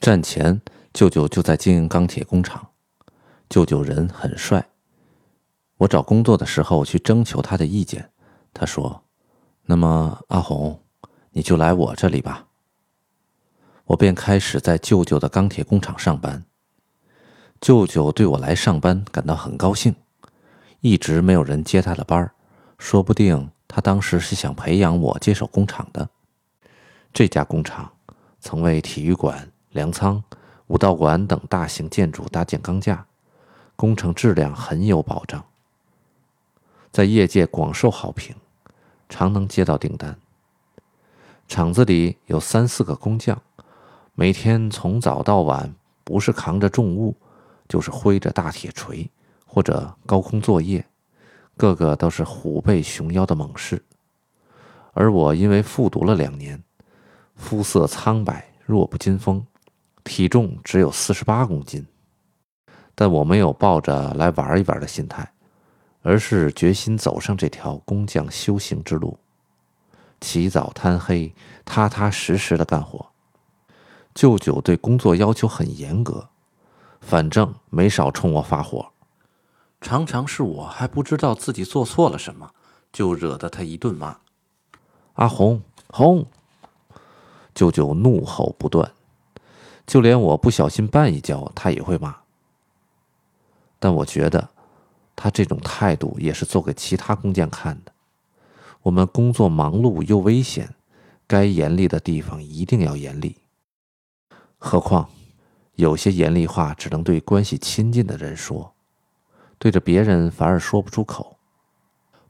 战前，舅舅就在经营钢铁工厂。舅舅人很帅。我找工作的时候去征求他的意见，他说：“那么阿红，你就来我这里吧。”我便开始在舅舅的钢铁工厂上班。舅舅对我来上班感到很高兴，一直没有人接他的班，说不定他当时是想培养我接手工厂的。这家工厂曾为体育馆、粮仓、武道馆等大型建筑搭建钢架，工程质量很有保障，在业界广受好评，常能接到订单。厂子里有三四个工匠，每天从早到晚，不是扛着重物。就是挥着大铁锤或者高空作业，个个都是虎背熊腰的猛士。而我因为复读了两年，肤色苍白，弱不禁风，体重只有四十八公斤。但我没有抱着来玩一玩的心态，而是决心走上这条工匠修行之路，起早贪黑，踏踏实实的干活。舅舅对工作要求很严格。反正没少冲我发火，常常是我还不知道自己做错了什么，就惹得他一顿骂。阿红红，舅舅怒吼不断，就连我不小心绊一跤，他也会骂。但我觉得，他这种态度也是做给其他工匠看的。我们工作忙碌又危险，该严厉的地方一定要严厉。何况。有些严厉话只能对关系亲近的人说，对着别人反而说不出口。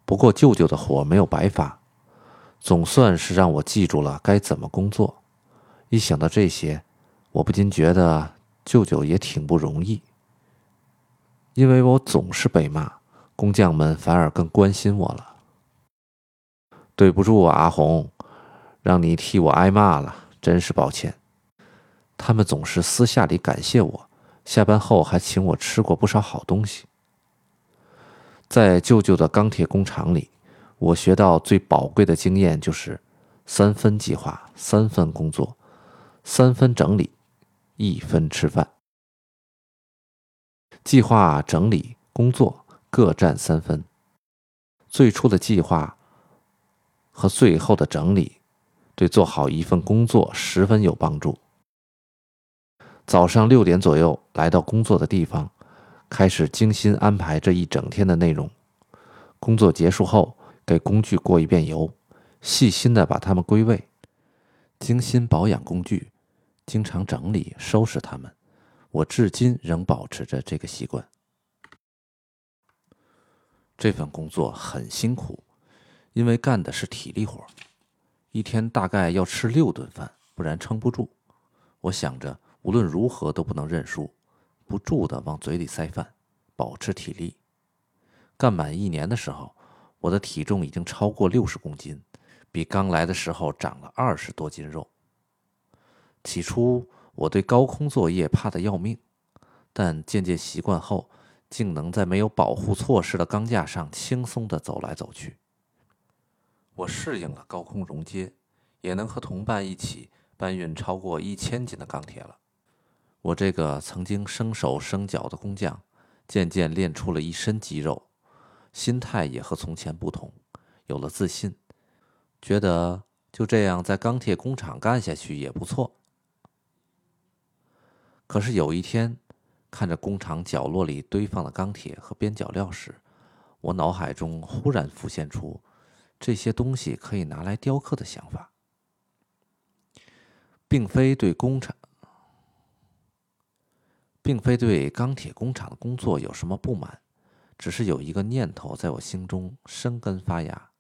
不过舅舅的火没有白发，总算是让我记住了该怎么工作。一想到这些，我不禁觉得舅舅也挺不容易。因为我总是被骂，工匠们反而更关心我了。对不住啊，阿红，让你替我挨骂了，真是抱歉。他们总是私下里感谢我，下班后还请我吃过不少好东西。在舅舅的钢铁工厂里，我学到最宝贵的经验就是三分计划、三分工作、三分整理、一分吃饭。计划、整理、工作各占三分。最初的计划和最后的整理，对做好一份工作十分有帮助。早上六点左右来到工作的地方，开始精心安排这一整天的内容。工作结束后，给工具过一遍油，细心的把它们归位，精心保养工具，经常整理收拾它们。我至今仍保持着这个习惯。这份工作很辛苦，因为干的是体力活，一天大概要吃六顿饭，不然撑不住。我想着。无论如何都不能认输，不住的往嘴里塞饭，保持体力。干满一年的时候，我的体重已经超过六十公斤，比刚来的时候长了二十多斤肉。起初我对高空作业怕得要命，但渐渐习惯后，竟能在没有保护措施的钢架上轻松地走来走去。我适应了高空熔接，也能和同伴一起搬运超过一千斤的钢铁了。我这个曾经生手生脚的工匠，渐渐练出了一身肌肉，心态也和从前不同，有了自信，觉得就这样在钢铁工厂干下去也不错。可是有一天，看着工厂角落里堆放的钢铁和边角料时，我脑海中忽然浮现出这些东西可以拿来雕刻的想法，并非对工厂。并非对钢铁工厂的工作有什么不满，只是有一个念头在我心中生根发芽。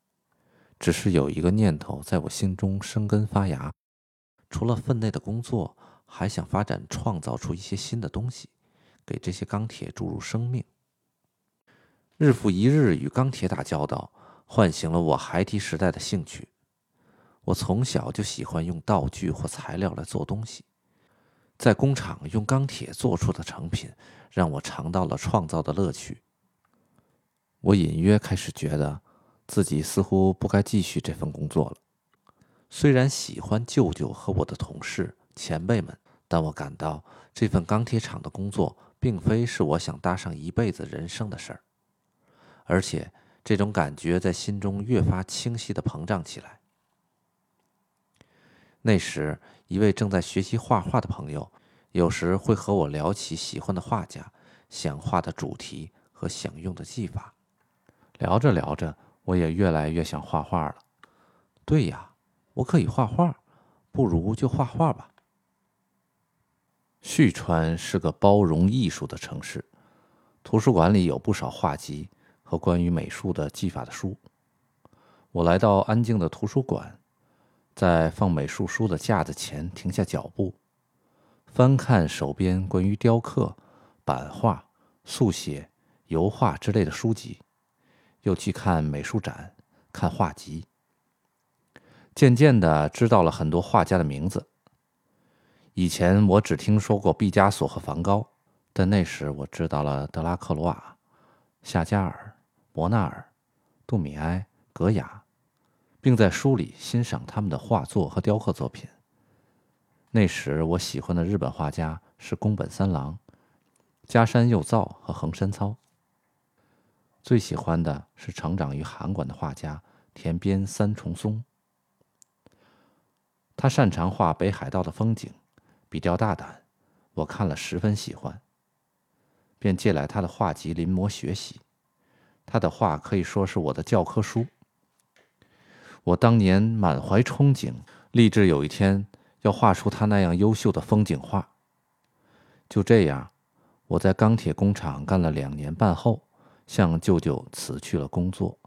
只是有一个念头在我心中生根发芽，除了分内的工作，还想发展创造出一些新的东西，给这些钢铁注入生命。日复一日与钢铁打交道，唤醒了我孩提时代的兴趣。我从小就喜欢用道具或材料来做东西。在工厂用钢铁做出的成品，让我尝到了创造的乐趣。我隐约开始觉得，自己似乎不该继续这份工作了。虽然喜欢舅舅和我的同事前辈们，但我感到这份钢铁厂的工作并非是我想搭上一辈子人生的事儿，而且这种感觉在心中越发清晰的膨胀起来。那时，一位正在学习画画的朋友，有时会和我聊起喜欢的画家、想画的主题和想用的技法。聊着聊着，我也越来越想画画了。对呀，我可以画画，不如就画画吧。旭川是个包容艺术的城市，图书馆里有不少画集和关于美术的技法的书。我来到安静的图书馆，在放美术书的架子前停下脚步，翻看手边关于雕刻、版画、速写、油画之类的书籍，又去看美术展、看画集。渐渐的，知道了很多画家的名字。以前我只听说过毕加索和梵高，但那时我知道了德拉克罗瓦、夏加尔、伯纳尔、杜米埃、格雅，并在书里欣赏他们的画作和雕刻作品。那时我喜欢的日本画家是宫本三郎、加山佑造和横山操。最喜欢的是成长于韩馆的画家田边三重松，他擅长画北海道的风景。比较大胆，我看了十分喜欢，便借来他的画集临摹学习。他的画可以说是我的教科书。我当年满怀憧憬，立志有一天要画出他那样优秀的风景画。就这样，我在钢铁工厂干了两年半后，向舅舅辞去了工作。